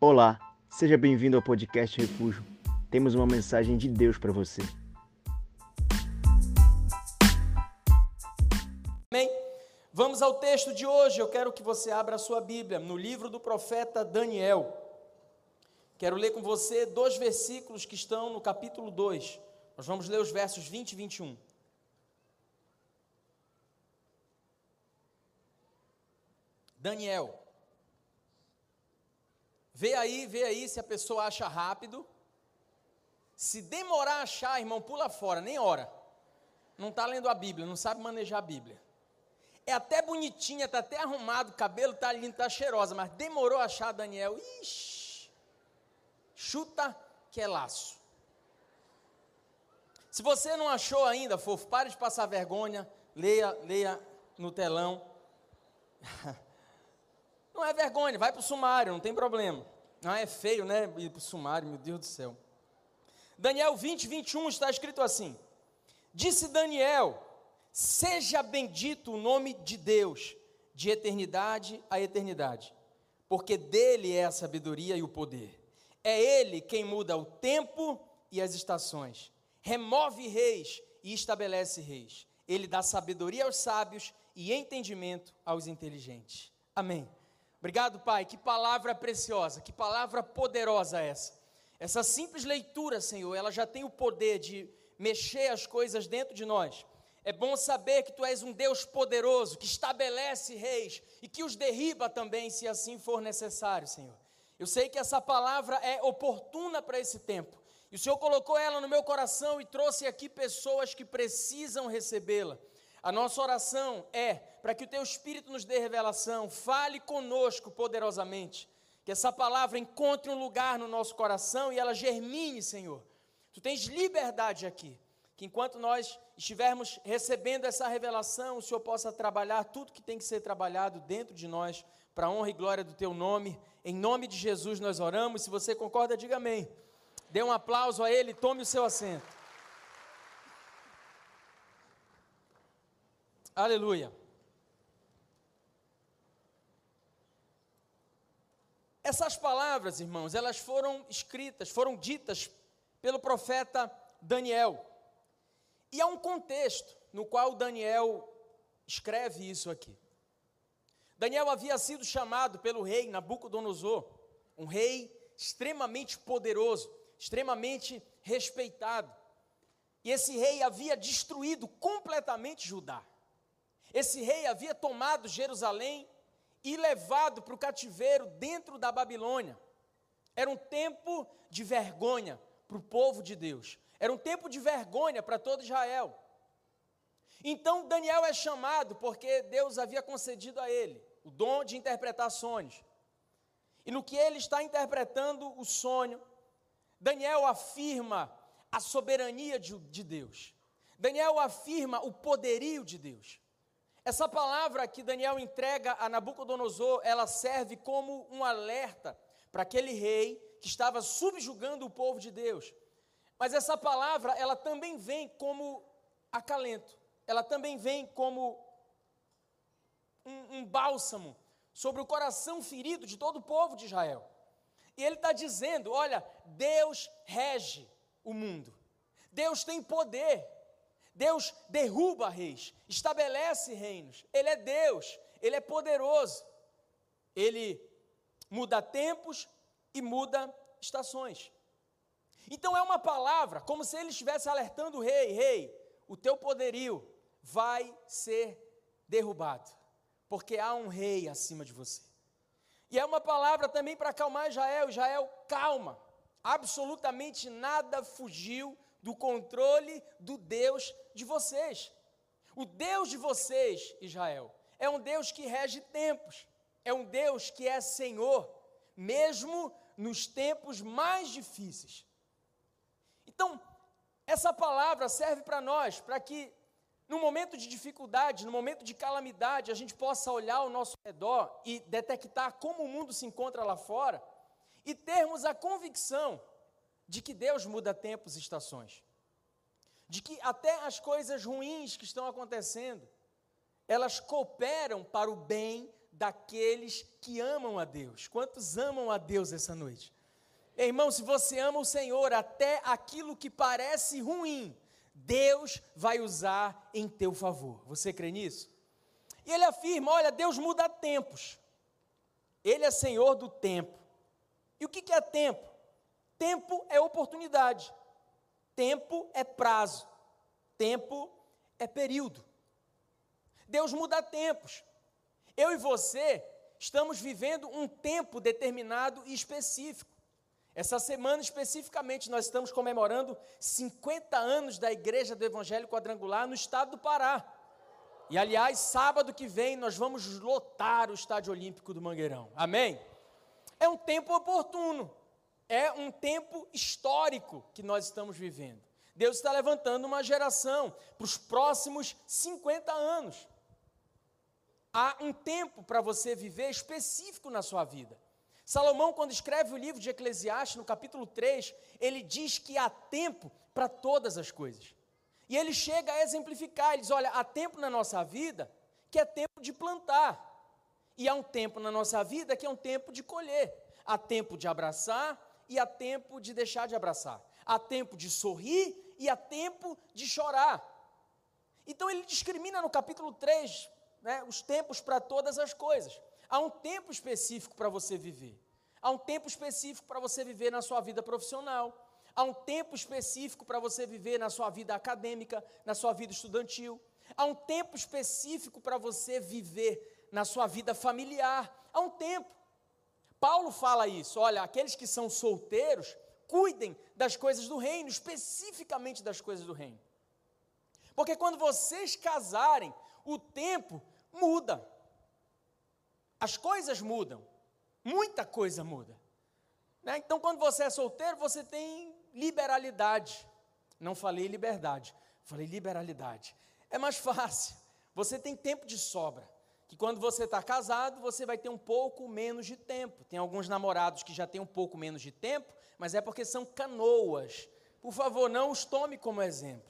Olá, seja bem-vindo ao podcast Refúgio. Temos uma mensagem de Deus para você. Amém? Vamos ao texto de hoje. Eu quero que você abra a sua Bíblia no livro do profeta Daniel. Quero ler com você dois versículos que estão no capítulo 2. Nós vamos ler os versos 20 e 21. Daniel. Vê aí, vê aí se a pessoa acha rápido. Se demorar a achar, irmão, pula fora, nem hora. Não está lendo a Bíblia, não sabe manejar a Bíblia. É até bonitinha, está até arrumado, o cabelo está lindo, está cheirosa, mas demorou a achar Daniel. Ixi, chuta que é laço. Se você não achou ainda, fofo, pare de passar vergonha, leia, leia no telão. Não é vergonha, vai para o sumário, não tem problema. Ah, é feio, né? Ir para o sumário, meu Deus do céu. Daniel 20, 21 está escrito assim: Disse Daniel: Seja bendito o nome de Deus, de eternidade a eternidade, porque dele é a sabedoria e o poder. É ele quem muda o tempo e as estações, remove reis e estabelece reis. Ele dá sabedoria aos sábios e entendimento aos inteligentes. Amém. Obrigado, Pai. Que palavra preciosa, que palavra poderosa essa. Essa simples leitura, Senhor, ela já tem o poder de mexer as coisas dentro de nós. É bom saber que Tu és um Deus poderoso, que estabelece reis e que os derriba também, se assim for necessário, Senhor. Eu sei que essa palavra é oportuna para esse tempo. E o Senhor colocou ela no meu coração e trouxe aqui pessoas que precisam recebê-la. A nossa oração é para que o teu Espírito nos dê revelação, fale conosco poderosamente, que essa palavra encontre um lugar no nosso coração e ela germine, Senhor. Tu tens liberdade aqui, que enquanto nós estivermos recebendo essa revelação, o Senhor possa trabalhar tudo que tem que ser trabalhado dentro de nós, para a honra e glória do teu nome. Em nome de Jesus nós oramos. Se você concorda, diga amém. Dê um aplauso a Ele, tome o seu assento. Aleluia. Essas palavras, irmãos, elas foram escritas, foram ditas pelo profeta Daniel. E há um contexto no qual Daniel escreve isso aqui. Daniel havia sido chamado pelo rei Nabucodonosor, um rei extremamente poderoso, extremamente respeitado. E esse rei havia destruído completamente Judá. Esse rei havia tomado Jerusalém e levado para o cativeiro dentro da Babilônia. Era um tempo de vergonha para o povo de Deus. Era um tempo de vergonha para todo Israel. Então Daniel é chamado porque Deus havia concedido a ele o dom de interpretar sonhos. E no que ele está interpretando o sonho, Daniel afirma a soberania de, de Deus. Daniel afirma o poderio de Deus. Essa palavra que Daniel entrega a Nabucodonosor, ela serve como um alerta para aquele rei que estava subjugando o povo de Deus. Mas essa palavra, ela também vem como acalento, ela também vem como um, um bálsamo sobre o coração ferido de todo o povo de Israel. E ele está dizendo: olha, Deus rege o mundo, Deus tem poder, Deus derruba reis, estabelece reinos. Ele é Deus, ele é poderoso. Ele muda tempos e muda estações. Então é uma palavra, como se ele estivesse alertando o rei: rei, o teu poderio vai ser derrubado, porque há um rei acima de você. E é uma palavra também para acalmar Israel: Israel, calma, absolutamente nada fugiu do controle do Deus de vocês. O Deus de vocês, Israel, é um Deus que rege tempos, é um Deus que é Senhor, mesmo nos tempos mais difíceis. Então, essa palavra serve para nós, para que no momento de dificuldade, no momento de calamidade, a gente possa olhar ao nosso redor e detectar como o mundo se encontra lá fora e termos a convicção de que Deus muda tempos e estações. De que até as coisas ruins que estão acontecendo, elas cooperam para o bem daqueles que amam a Deus. Quantos amam a Deus essa noite? Irmão, se você ama o Senhor, até aquilo que parece ruim, Deus vai usar em teu favor. Você crê nisso? E ele afirma: olha, Deus muda tempos. Ele é Senhor do tempo. E o que é tempo? Tempo é oportunidade. Tempo é prazo. Tempo é período. Deus muda tempos. Eu e você estamos vivendo um tempo determinado e específico. Essa semana especificamente nós estamos comemorando 50 anos da Igreja do Evangelho Quadrangular no estado do Pará. E aliás, sábado que vem nós vamos lotar o Estádio Olímpico do Mangueirão. Amém? É um tempo oportuno. É um tempo histórico que nós estamos vivendo. Deus está levantando uma geração para os próximos 50 anos. Há um tempo para você viver específico na sua vida. Salomão, quando escreve o livro de Eclesiastes, no capítulo 3, ele diz que há tempo para todas as coisas. E ele chega a exemplificar, ele diz: olha, há tempo na nossa vida que é tempo de plantar, e há um tempo na nossa vida que é um tempo de colher. Há tempo de abraçar e há tempo de deixar de abraçar. Há tempo de sorrir e há tempo de chorar. Então ele discrimina no capítulo 3 né, os tempos para todas as coisas. Há um tempo específico para você viver. Há um tempo específico para você viver na sua vida profissional. Há um tempo específico para você viver na sua vida acadêmica, na sua vida estudantil. Há um tempo específico para você viver na sua vida familiar. Há um tempo. Paulo fala isso. Olha, aqueles que são solteiros, cuidem das coisas do reino, especificamente das coisas do reino. Porque quando vocês casarem, o tempo muda. As coisas mudam. Muita coisa muda. Né? Então, quando você é solteiro, você tem liberalidade. Não falei liberdade, falei liberalidade. É mais fácil. Você tem tempo de sobra que quando você está casado, você vai ter um pouco menos de tempo. Tem alguns namorados que já têm um pouco menos de tempo, mas é porque são canoas. Por favor, não os tome como exemplo.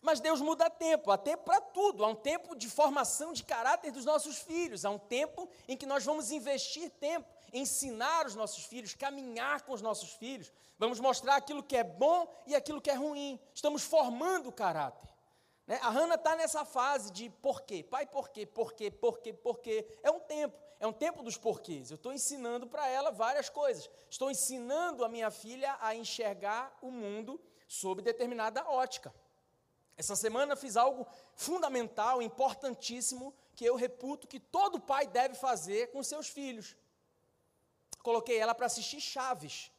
Mas Deus muda tempo, há tempo para tudo, há um tempo de formação de caráter dos nossos filhos, há um tempo em que nós vamos investir tempo, ensinar os nossos filhos, caminhar com os nossos filhos, vamos mostrar aquilo que é bom e aquilo que é ruim, estamos formando o caráter. Né? A Hanna está nessa fase de porquê, pai, porquê, porquê, porquê, porquê. É um tempo, é um tempo dos porquês. Eu estou ensinando para ela várias coisas. Estou ensinando a minha filha a enxergar o mundo sob determinada ótica. Essa semana fiz algo fundamental, importantíssimo, que eu reputo que todo pai deve fazer com seus filhos. Coloquei ela para assistir Chaves.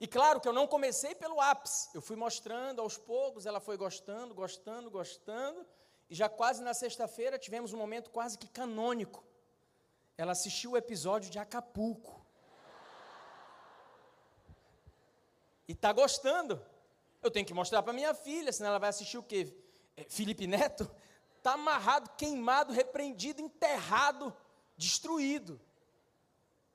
E claro que eu não comecei pelo ápice, eu fui mostrando aos poucos, ela foi gostando, gostando, gostando, e já quase na sexta-feira tivemos um momento quase que canônico. Ela assistiu o episódio de Acapulco. E está gostando. Eu tenho que mostrar para minha filha, senão ela vai assistir o quê? É, Felipe Neto? Está amarrado, queimado, repreendido, enterrado, destruído.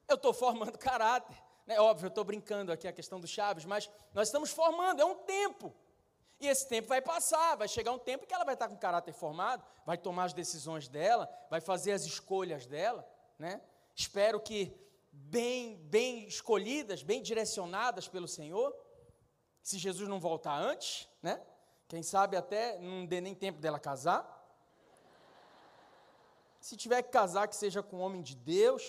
Eu estou formando caráter. É óbvio, eu estou brincando aqui a questão do Chaves, mas nós estamos formando, é um tempo. E esse tempo vai passar, vai chegar um tempo que ela vai estar com caráter formado, vai tomar as decisões dela, vai fazer as escolhas dela, né? Espero que bem, bem escolhidas, bem direcionadas pelo Senhor. Se Jesus não voltar antes, né? Quem sabe até não dê nem tempo dela casar. Se tiver que casar, que seja com um homem de Deus,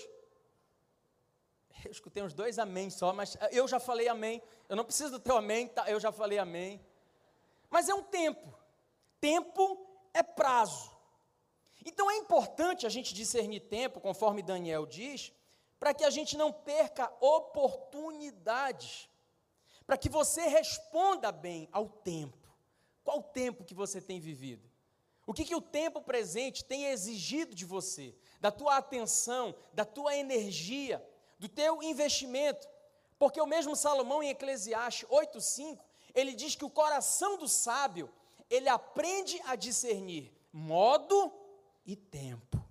eu escutei uns dois amém só, mas eu já falei amém. Eu não preciso do teu amém, tá? eu já falei amém. Mas é um tempo. Tempo é prazo. Então é importante a gente discernir tempo, conforme Daniel diz, para que a gente não perca oportunidades. Para que você responda bem ao tempo. Qual o tempo que você tem vivido? O que, que o tempo presente tem exigido de você? Da tua atenção, da tua energia do teu investimento. Porque o mesmo Salomão em Eclesiastes 8:5, ele diz que o coração do sábio, ele aprende a discernir modo e tempo.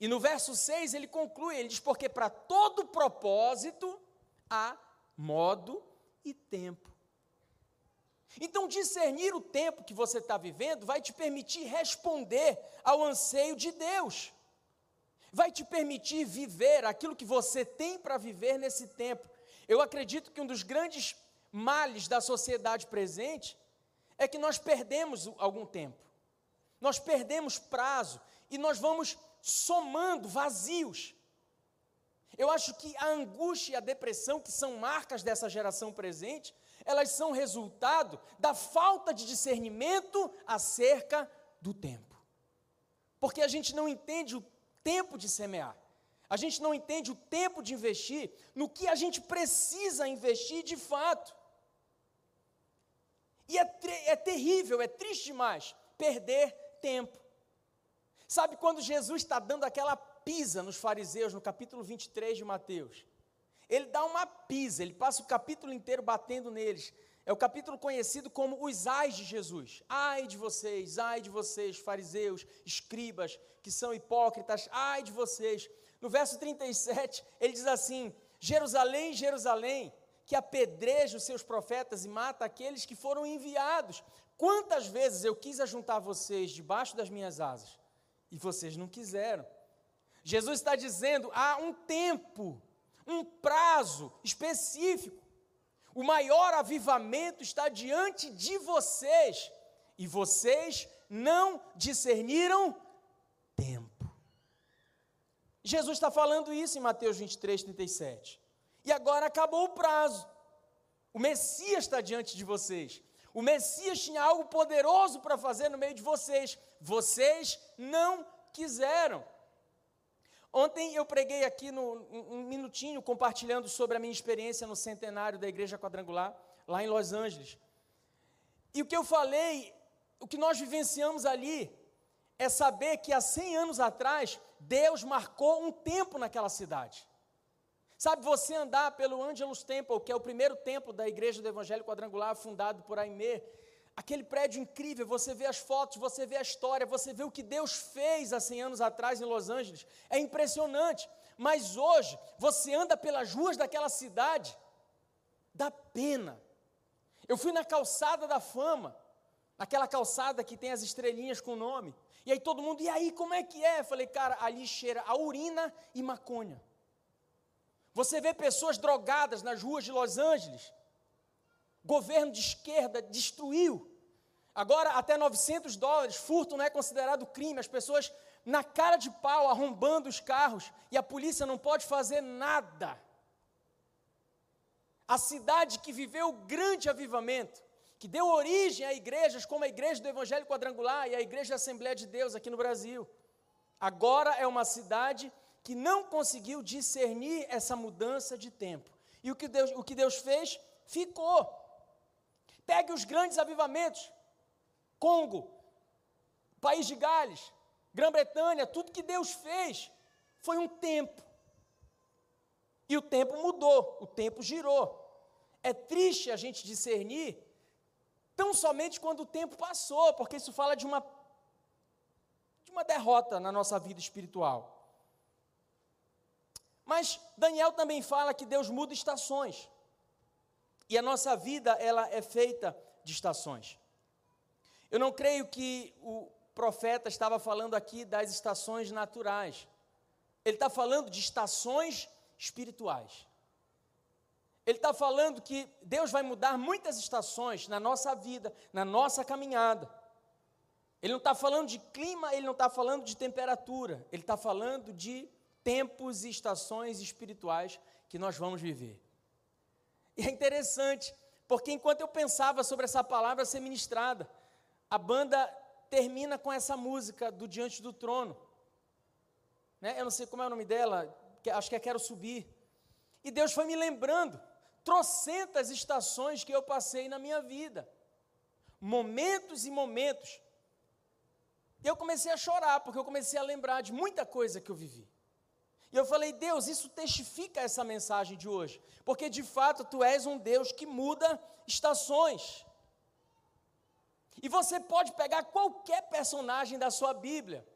E no verso 6 ele conclui, ele diz porque para todo propósito há modo e tempo. Então, discernir o tempo que você está vivendo vai te permitir responder ao anseio de Deus, vai te permitir viver aquilo que você tem para viver nesse tempo. Eu acredito que um dos grandes males da sociedade presente é que nós perdemos algum tempo, nós perdemos prazo e nós vamos somando vazios. Eu acho que a angústia e a depressão, que são marcas dessa geração presente, elas são resultado da falta de discernimento acerca do tempo. Porque a gente não entende o tempo de semear. A gente não entende o tempo de investir no que a gente precisa investir de fato. E é, é terrível, é triste demais perder tempo. Sabe quando Jesus está dando aquela pisa nos fariseus, no capítulo 23 de Mateus? Ele dá uma pisa, ele passa o capítulo inteiro batendo neles. É o capítulo conhecido como os ais de Jesus. Ai de vocês, ai de vocês, fariseus, escribas, que são hipócritas, ai de vocês. No verso 37, ele diz assim: Jerusalém, Jerusalém, que apedreja os seus profetas e mata aqueles que foram enviados. Quantas vezes eu quis ajuntar vocês debaixo das minhas asas e vocês não quiseram. Jesus está dizendo: há um tempo, um prazo específico. O maior avivamento está diante de vocês e vocês não discerniram tempo. Jesus está falando isso em Mateus 23, 37. E agora acabou o prazo. O Messias está diante de vocês. O Messias tinha algo poderoso para fazer no meio de vocês. Vocês não quiseram. Ontem eu preguei aqui no, um minutinho compartilhando sobre a minha experiência no centenário da Igreja Quadrangular, lá em Los Angeles. E o que eu falei, o que nós vivenciamos ali, é saber que há 100 anos atrás, Deus marcou um tempo naquela cidade. Sabe, você andar pelo Angelus Temple, que é o primeiro templo da Igreja do Evangelho Quadrangular, fundado por Aimee, aquele prédio incrível, você vê as fotos, você vê a história, você vê o que Deus fez há 100 anos atrás em Los Angeles, é impressionante. Mas hoje, você anda pelas ruas daquela cidade, dá pena. Eu fui na calçada da fama, aquela calçada que tem as estrelinhas com o nome, e aí todo mundo, e aí, como é que é? Eu falei, cara, ali cheira a urina e maconha. Você vê pessoas drogadas nas ruas de Los Angeles. Governo de esquerda destruiu. Agora, até 900 dólares, furto não é considerado crime. As pessoas na cara de pau arrombando os carros e a polícia não pode fazer nada. A cidade que viveu grande avivamento, que deu origem a igrejas como a Igreja do Evangelho Quadrangular e a Igreja Assembleia de Deus aqui no Brasil, agora é uma cidade que não conseguiu discernir essa mudança de tempo. E o que Deus, o que Deus fez? Ficou. Pegue os grandes avivamentos: Congo, País de Gales, Grã-Bretanha, tudo que Deus fez foi um tempo. E o tempo mudou, o tempo girou. É triste a gente discernir tão somente quando o tempo passou, porque isso fala de uma de uma derrota na nossa vida espiritual. Mas Daniel também fala que Deus muda estações. E a nossa vida, ela é feita de estações. Eu não creio que o profeta estava falando aqui das estações naturais. Ele está falando de estações espirituais. Ele está falando que Deus vai mudar muitas estações na nossa vida, na nossa caminhada. Ele não está falando de clima, ele não está falando de temperatura, ele está falando de tempos e estações espirituais que nós vamos viver. E é interessante, porque enquanto eu pensava sobre essa palavra ser ministrada, a banda termina com essa música do Diante do Trono. Né? Eu não sei como é o nome dela, acho que é Quero Subir. E Deus foi me lembrando, trocentas estações que eu passei na minha vida. Momentos e momentos. E eu comecei a chorar, porque eu comecei a lembrar de muita coisa que eu vivi. E eu falei, Deus, isso testifica essa mensagem de hoje, porque de fato tu és um Deus que muda estações. E você pode pegar qualquer personagem da sua Bíblia,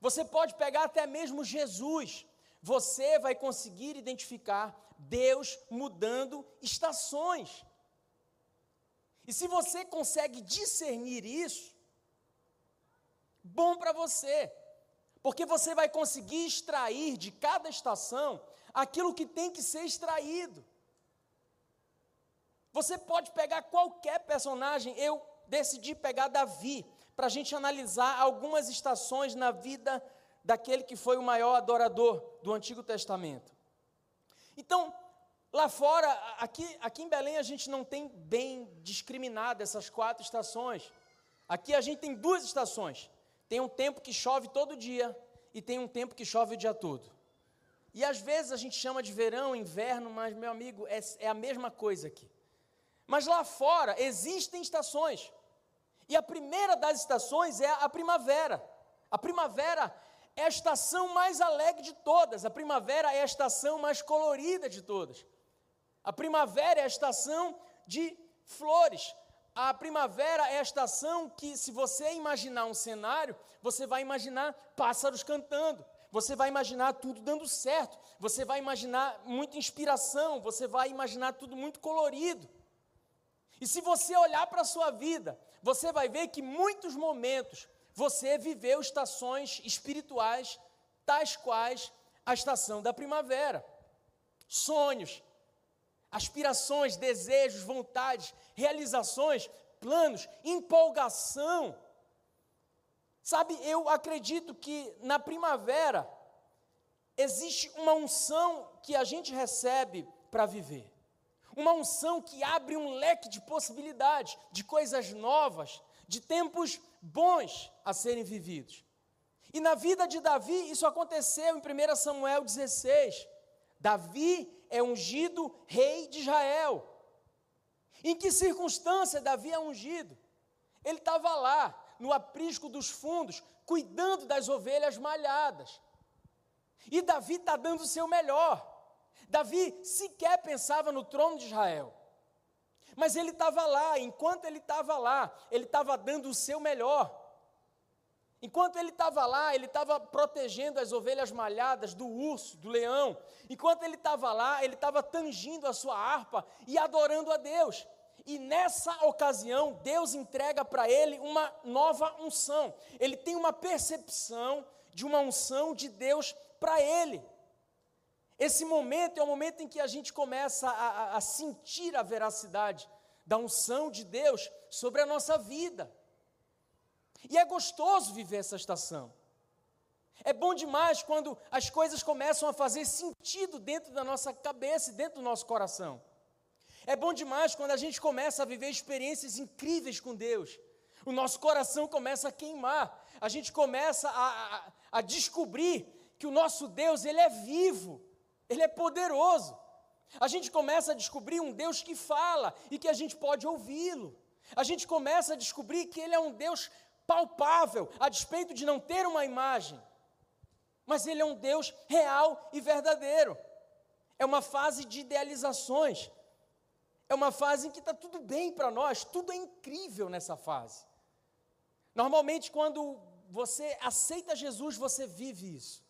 você pode pegar até mesmo Jesus, você vai conseguir identificar Deus mudando estações. E se você consegue discernir isso, bom para você, porque você vai conseguir extrair de cada estação aquilo que tem que ser extraído. Você pode pegar qualquer personagem, eu decidi pegar Davi, para a gente analisar algumas estações na vida daquele que foi o maior adorador do Antigo Testamento. Então, lá fora, aqui, aqui em Belém, a gente não tem bem discriminado essas quatro estações. Aqui a gente tem duas estações. Tem um tempo que chove todo dia e tem um tempo que chove o dia todo. E às vezes a gente chama de verão, inverno, mas, meu amigo, é, é a mesma coisa aqui. Mas lá fora existem estações. E a primeira das estações é a primavera. A primavera é a estação mais alegre de todas. A primavera é a estação mais colorida de todas. A primavera é a estação de flores. A primavera é a estação que, se você imaginar um cenário, você vai imaginar pássaros cantando, você vai imaginar tudo dando certo, você vai imaginar muita inspiração, você vai imaginar tudo muito colorido. E se você olhar para a sua vida, você vai ver que muitos momentos você viveu estações espirituais, tais quais a estação da primavera. Sonhos, aspirações, desejos, vontades, realizações, planos, empolgação. Sabe, eu acredito que na primavera existe uma unção que a gente recebe para viver. Uma unção que abre um leque de possibilidades, de coisas novas, de tempos bons a serem vividos. E na vida de Davi, isso aconteceu em 1 Samuel 16. Davi é ungido rei de Israel. Em que circunstância Davi é ungido? Ele estava lá, no aprisco dos fundos, cuidando das ovelhas malhadas. E Davi está dando o seu melhor. Davi sequer pensava no trono de Israel. Mas ele estava lá, enquanto ele estava lá, ele estava dando o seu melhor. Enquanto ele estava lá, ele estava protegendo as ovelhas malhadas do urso, do leão. Enquanto ele estava lá, ele estava tangindo a sua harpa e adorando a Deus. E nessa ocasião, Deus entrega para ele uma nova unção. Ele tem uma percepção de uma unção de Deus para ele. Esse momento é o momento em que a gente começa a, a, sentir a veracidade da unção de Deus sobre a nossa vida. E é gostoso viver essa estação. É bom demais quando as coisas começam a fazer sentido dentro da nossa cabeça e dentro do nosso coração. É bom demais quando a gente começa a viver experiências incríveis com Deus. O nosso coração começa a queimar. A gente começa a, a, a descobrir que o nosso Deus, ele é vivo. Ele é poderoso. A gente começa a descobrir um Deus que fala e que a gente pode ouvi-lo. A gente começa a descobrir que Ele é um Deus palpável, a despeito de não ter uma imagem. Mas Ele é um Deus real e verdadeiro. É uma fase de idealizações. É uma fase em que está tudo bem para nós, tudo é incrível nessa fase. Normalmente, quando você aceita Jesus, você vive isso.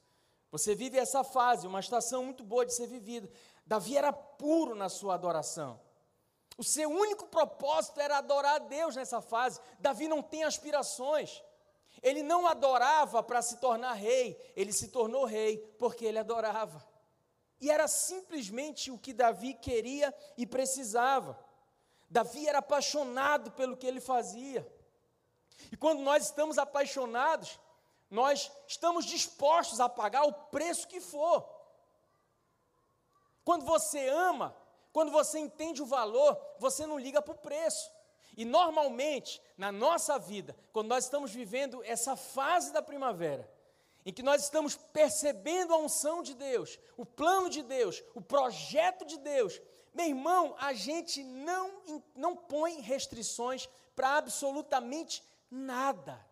Você vive essa fase, uma estação muito boa de ser vivida. Davi era puro na sua adoração. O seu único propósito era adorar a Deus nessa fase. Davi não tem aspirações. Ele não adorava para se tornar rei, ele se tornou rei porque ele adorava. E era simplesmente o que Davi queria e precisava. Davi era apaixonado pelo que ele fazia. E quando nós estamos apaixonados, nós estamos dispostos a pagar o preço que for. Quando você ama, quando você entende o valor, você não liga para o preço. E normalmente, na nossa vida, quando nós estamos vivendo essa fase da primavera, em que nós estamos percebendo a unção de Deus, o plano de Deus, o projeto de Deus, meu irmão, a gente não, não põe restrições para absolutamente nada.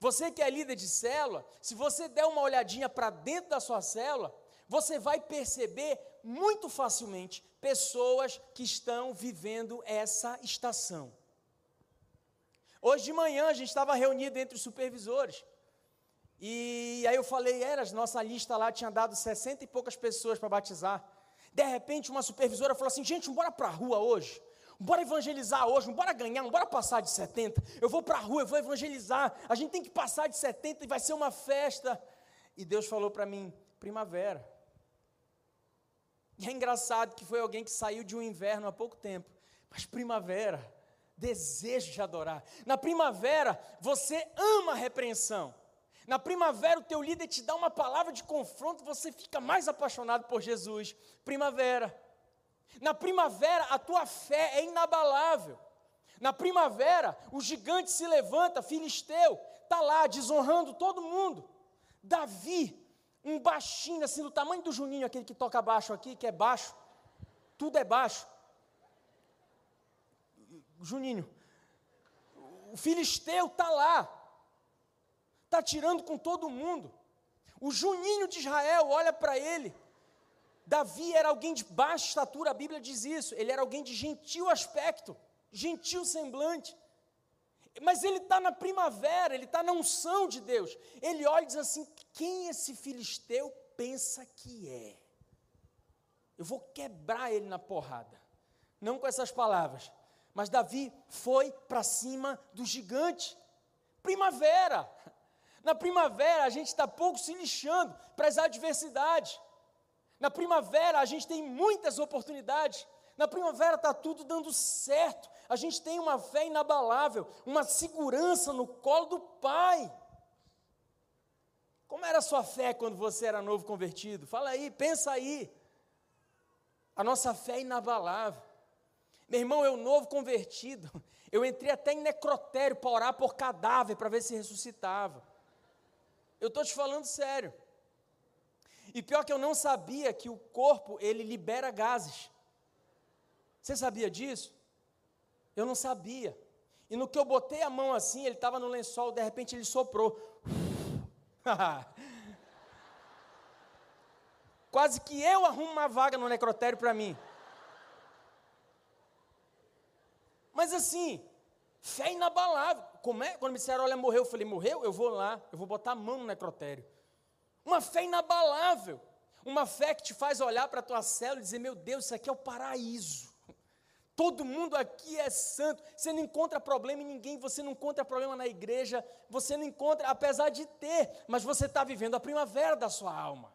Você que é líder de célula, se você der uma olhadinha para dentro da sua célula, você vai perceber muito facilmente pessoas que estão vivendo essa estação. Hoje de manhã a gente estava reunido entre os supervisores. E aí eu falei, era, nossa lista lá tinha dado 60 e poucas pessoas para batizar. De repente uma supervisora falou assim, gente, bora para a rua hoje. Bora evangelizar hoje, bora ganhar, bora passar de 70. Eu vou para a rua, eu vou evangelizar. A gente tem que passar de 70 e vai ser uma festa. E Deus falou para mim: primavera. E é engraçado que foi alguém que saiu de um inverno há pouco tempo, mas primavera, desejo de adorar. Na primavera, você ama a repreensão. Na primavera, o teu líder te dá uma palavra de confronto, você fica mais apaixonado por Jesus. Primavera. Na primavera, a tua fé é inabalável. Na primavera, o gigante se levanta, filisteu, está lá desonrando todo mundo. Davi, um baixinho, assim, do tamanho do Juninho, aquele que toca baixo aqui, que é baixo, tudo é baixo. Juninho, o filisteu está lá, está tirando com todo mundo. O Juninho de Israel olha para ele, Davi era alguém de baixa estatura, a Bíblia diz isso. Ele era alguém de gentil aspecto, gentil semblante. Mas ele está na primavera, ele está na unção de Deus. Ele olha e diz assim: quem esse filisteu pensa que é? Eu vou quebrar ele na porrada. Não com essas palavras. Mas Davi foi para cima do gigante. Primavera. Na primavera a gente está pouco se lixando para as adversidades. Na primavera a gente tem muitas oportunidades. Na primavera está tudo dando certo. A gente tem uma fé inabalável, uma segurança no colo do Pai. Como era a sua fé quando você era novo convertido? Fala aí, pensa aí. A nossa fé é inabalável. Meu irmão, eu novo convertido, eu entrei até em necrotério para orar por cadáver, para ver se ressuscitava. Eu estou te falando sério. E pior que eu não sabia que o corpo, ele libera gases. Você sabia disso? Eu não sabia. E no que eu botei a mão assim, ele estava no lençol, de repente ele soprou. Quase que eu arrumo uma vaga no necrotério para mim. Mas assim, fé inabalável. Como é? Quando me disseram, olha, morreu, eu falei, morreu? Eu vou lá, eu vou botar a mão no necrotério. Uma fé inabalável. Uma fé que te faz olhar para a tua célula e dizer: Meu Deus, isso aqui é o paraíso. Todo mundo aqui é santo. Você não encontra problema em ninguém, você não encontra problema na igreja, você não encontra, apesar de ter, mas você está vivendo a primavera da sua alma.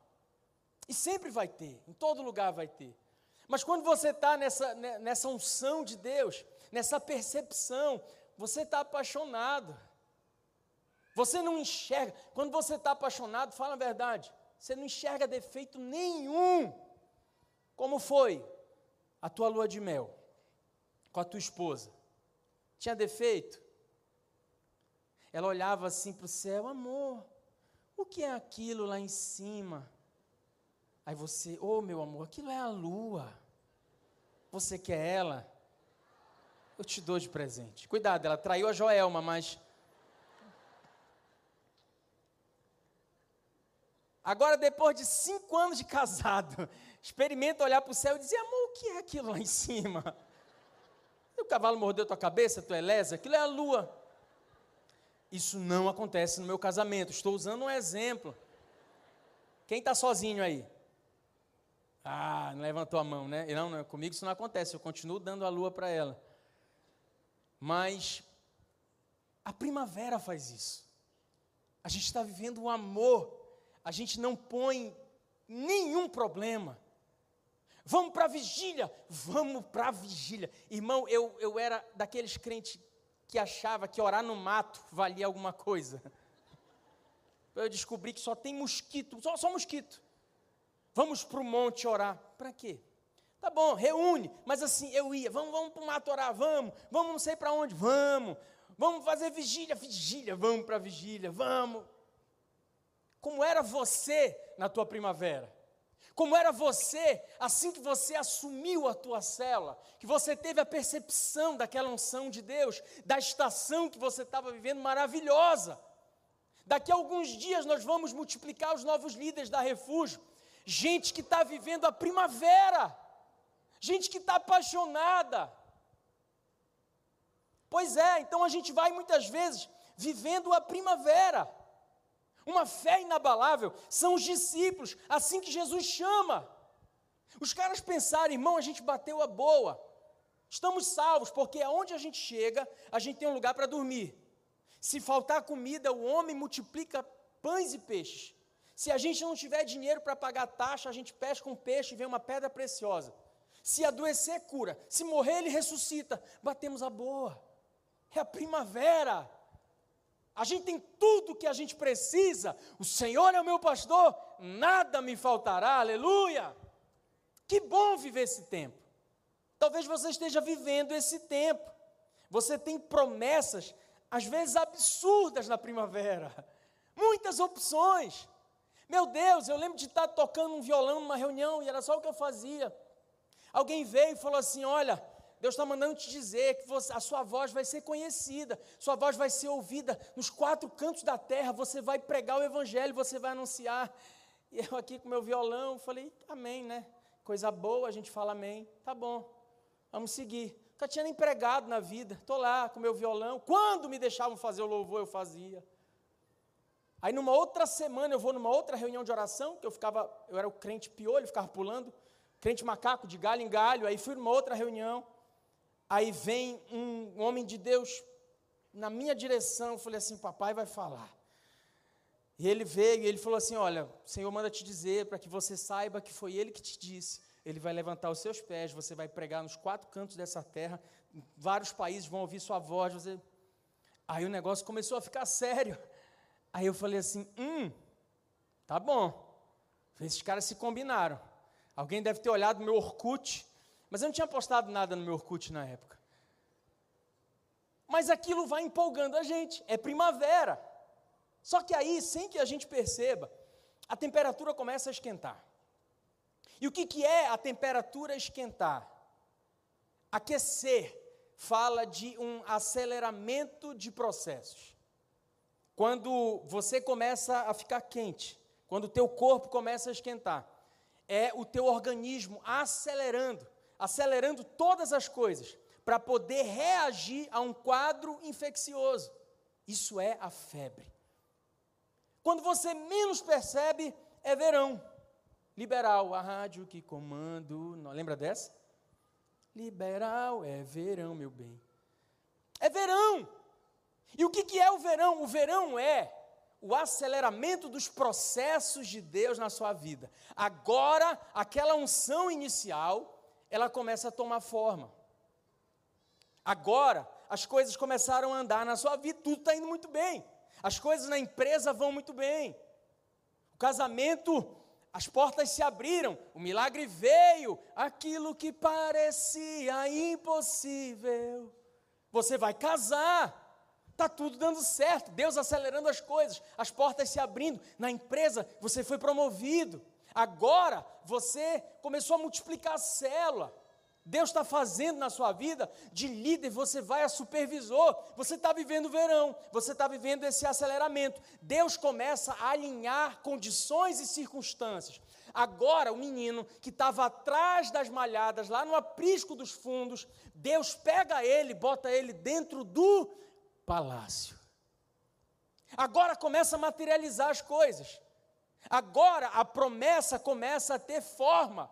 E sempre vai ter, em todo lugar vai ter. Mas quando você está nessa, né, nessa unção de Deus, nessa percepção, você está apaixonado. Você não enxerga. Quando você está apaixonado, fala a verdade. Você não enxerga defeito nenhum. Como foi a tua lua de mel com a tua esposa? Tinha defeito? Ela olhava assim para o céu, amor, o que é aquilo lá em cima? Aí você, ô oh, meu amor, aquilo é a lua. Você quer ela? Eu te dou de presente. Cuidado, ela traiu a Joelma, mas Agora, depois de cinco anos de casado, experimenta olhar para o céu e dizer: amor, o que é aquilo lá em cima? O cavalo mordeu tua cabeça, tu é lesa, aquilo é a lua. Isso não acontece no meu casamento. Estou usando um exemplo. Quem está sozinho aí? Ah, não levantou a mão, né? Não, não, comigo isso não acontece. Eu continuo dando a lua para ela. Mas a primavera faz isso. A gente está vivendo um amor a gente não põe nenhum problema. Vamos para a vigília, vamos para a vigília. Irmão, eu, eu era daqueles crentes que achava que orar no mato valia alguma coisa. Eu descobri que só tem mosquito, só, só mosquito. Vamos para o monte orar. Para quê? Tá bom, reúne. Mas assim, eu ia, vamos, vamos para o mato orar, vamos. Vamos não sei para onde, vamos. Vamos fazer vigília, vigília, vamos para a vigília, vamos como era você na tua primavera. Como era você assim que você assumiu a tua cela, que você teve a percepção daquela unção de Deus, da estação que você estava vivendo maravilhosa. Daqui a alguns dias nós vamos multiplicar os novos líderes da Refúgio. Gente que está vivendo a primavera, gente que está apaixonada. Pois é, então a gente vai muitas vezes vivendo a primavera. Uma fé inabalável são os discípulos, assim que Jesus chama. Os caras pensaram, irmão, a gente bateu a boa. Estamos salvos porque aonde a gente chega, a gente tem um lugar para dormir. Se faltar comida, o homem multiplica pães e peixes. Se a gente não tiver dinheiro para pagar taxa, a gente pesca um peixe e vem uma pedra preciosa. Se adoecer, cura. Se morrer, ele ressuscita. Batemos a boa. É a primavera. A gente tem tudo que a gente precisa. O Senhor é o meu pastor, nada me faltará. Aleluia. Que bom viver esse tempo. Talvez você esteja vivendo esse tempo. Você tem promessas, às vezes absurdas na primavera. Muitas opções. Meu Deus, eu lembro de estar tocando um violão numa reunião e era só o que eu fazia. Alguém veio e falou assim: Olha, Deus está mandando te dizer que você, a sua voz vai ser conhecida, sua voz vai ser ouvida nos quatro cantos da terra. Você vai pregar o Evangelho, você vai anunciar. E eu aqui com meu violão, falei: Amém, né? Coisa boa, a gente fala amém. Tá bom, vamos seguir. Nunca tinha nem pregado na vida. Estou lá com meu violão. Quando me deixavam fazer o louvor, eu fazia. Aí numa outra semana eu vou numa outra reunião de oração, que eu ficava, eu era o crente piolho, ficava pulando, crente macaco, de galho em galho, aí fui numa outra reunião, aí vem um homem de Deus na minha direção, eu falei assim, papai vai falar. E ele veio e ele falou assim, olha, o Senhor manda te dizer para que você saiba que foi Ele que te disse, Ele vai levantar os seus pés, você vai pregar nos quatro cantos dessa terra, vários países vão ouvir sua voz, você... Aí o negócio começou a ficar sério, Aí eu falei assim: hum, tá bom. Esses caras se combinaram. Alguém deve ter olhado meu Orkut, mas eu não tinha postado nada no meu Orkut na época. Mas aquilo vai empolgando a gente, é primavera. Só que aí, sem que a gente perceba, a temperatura começa a esquentar. E o que, que é a temperatura esquentar? Aquecer fala de um aceleramento de processos. Quando você começa a ficar quente, quando o teu corpo começa a esquentar, é o teu organismo acelerando, acelerando todas as coisas para poder reagir a um quadro infeccioso. Isso é a febre. Quando você menos percebe, é verão. Liberal, a rádio que comando. Lembra dessa? Liberal é verão, meu bem. É verão. E o que, que é o verão? O verão é o aceleramento dos processos de Deus na sua vida. Agora, aquela unção inicial, ela começa a tomar forma. Agora, as coisas começaram a andar na sua vida, tudo está indo muito bem. As coisas na empresa vão muito bem. O casamento, as portas se abriram, o milagre veio, aquilo que parecia impossível. Você vai casar. Está tudo dando certo, Deus acelerando as coisas, as portas se abrindo. Na empresa você foi promovido. Agora você começou a multiplicar a célula. Deus está fazendo na sua vida de líder, você vai a supervisor, você está vivendo o verão, você está vivendo esse aceleramento. Deus começa a alinhar condições e circunstâncias. Agora, o menino que estava atrás das malhadas, lá no aprisco dos fundos, Deus pega ele, bota ele dentro do palácio. Agora começa a materializar as coisas. Agora a promessa começa a ter forma.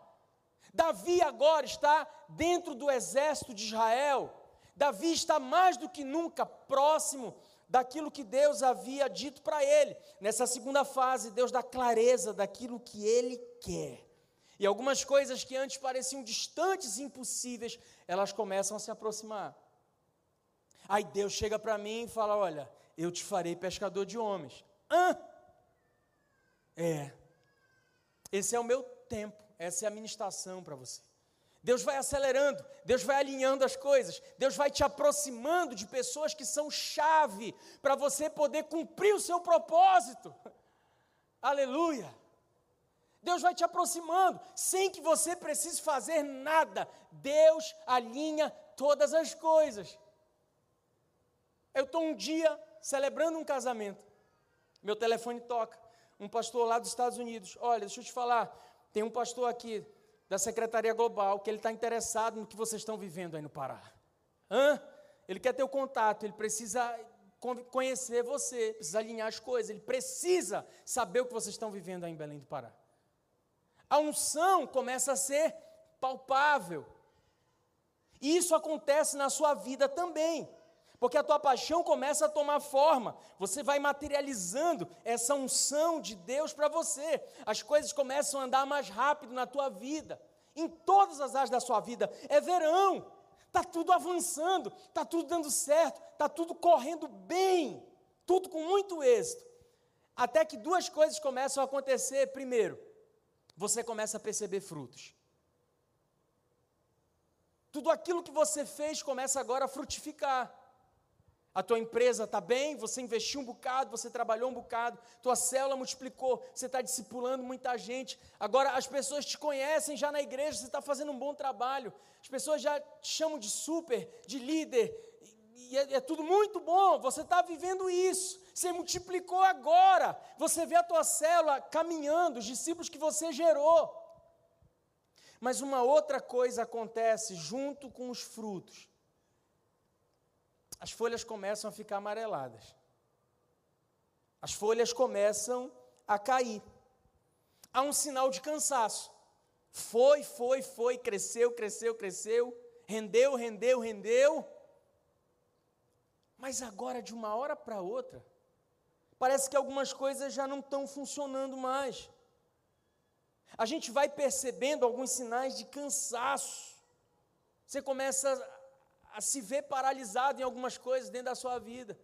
Davi agora está dentro do exército de Israel. Davi está mais do que nunca próximo daquilo que Deus havia dito para ele. Nessa segunda fase, Deus dá clareza daquilo que ele quer. E algumas coisas que antes pareciam distantes e impossíveis, elas começam a se aproximar. Aí Deus chega para mim e fala: Olha, eu te farei pescador de homens. Hã? É. Esse é o meu tempo, essa é a ministração para você. Deus vai acelerando, Deus vai alinhando as coisas, Deus vai te aproximando de pessoas que são chave para você poder cumprir o seu propósito. Aleluia! Deus vai te aproximando, sem que você precise fazer nada. Deus alinha todas as coisas. Eu estou um dia celebrando um casamento. Meu telefone toca. Um pastor lá dos Estados Unidos. Olha, deixa eu te falar. Tem um pastor aqui da Secretaria Global que ele está interessado no que vocês estão vivendo aí no Pará. Hã? Ele quer ter o contato, ele precisa conhecer você, precisa alinhar as coisas, ele precisa saber o que vocês estão vivendo aí em Belém do Pará. A unção começa a ser palpável. E isso acontece na sua vida também. Porque a tua paixão começa a tomar forma, você vai materializando essa unção de Deus para você. As coisas começam a andar mais rápido na tua vida, em todas as áreas da sua vida. É verão, está tudo avançando, está tudo dando certo, está tudo correndo bem, tudo com muito êxito. Até que duas coisas começam a acontecer. Primeiro, você começa a perceber frutos. Tudo aquilo que você fez começa agora a frutificar. A tua empresa está bem, você investiu um bocado, você trabalhou um bocado, tua célula multiplicou, você está discipulando muita gente. Agora as pessoas te conhecem já na igreja, você está fazendo um bom trabalho. As pessoas já te chamam de super, de líder, e é, é tudo muito bom. Você está vivendo isso, você multiplicou agora. Você vê a tua célula caminhando, os discípulos que você gerou. Mas uma outra coisa acontece junto com os frutos as folhas começam a ficar amareladas. As folhas começam a cair. Há um sinal de cansaço. Foi, foi, foi, cresceu, cresceu, cresceu, rendeu, rendeu, rendeu. Mas agora, de uma hora para outra, parece que algumas coisas já não estão funcionando mais. A gente vai percebendo alguns sinais de cansaço. Você começa a se ver paralisado em algumas coisas dentro da sua vida.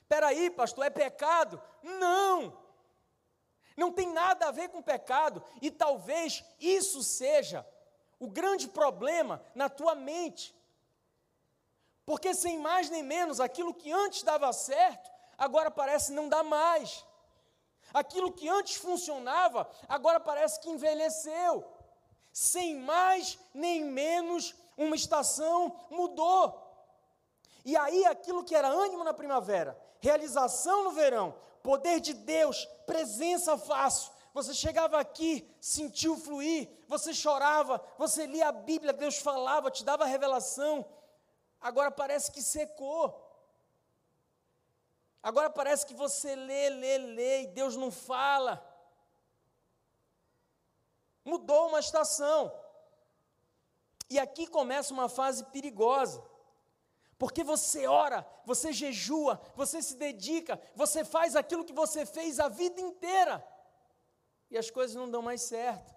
Espera aí, pastor, é pecado? Não! Não tem nada a ver com pecado, e talvez isso seja o grande problema na tua mente. Porque sem mais nem menos, aquilo que antes dava certo, agora parece não dar mais. Aquilo que antes funcionava, agora parece que envelheceu. Sem mais nem menos, uma estação mudou. E aí aquilo que era ânimo na primavera, realização no verão, poder de Deus, presença fácil. Você chegava aqui, sentiu fluir, você chorava, você lia a Bíblia, Deus falava, te dava revelação. Agora parece que secou. Agora parece que você lê, lê, lê e Deus não fala. Mudou uma estação. E aqui começa uma fase perigosa. Porque você ora, você jejua, você se dedica, você faz aquilo que você fez a vida inteira. E as coisas não dão mais certo.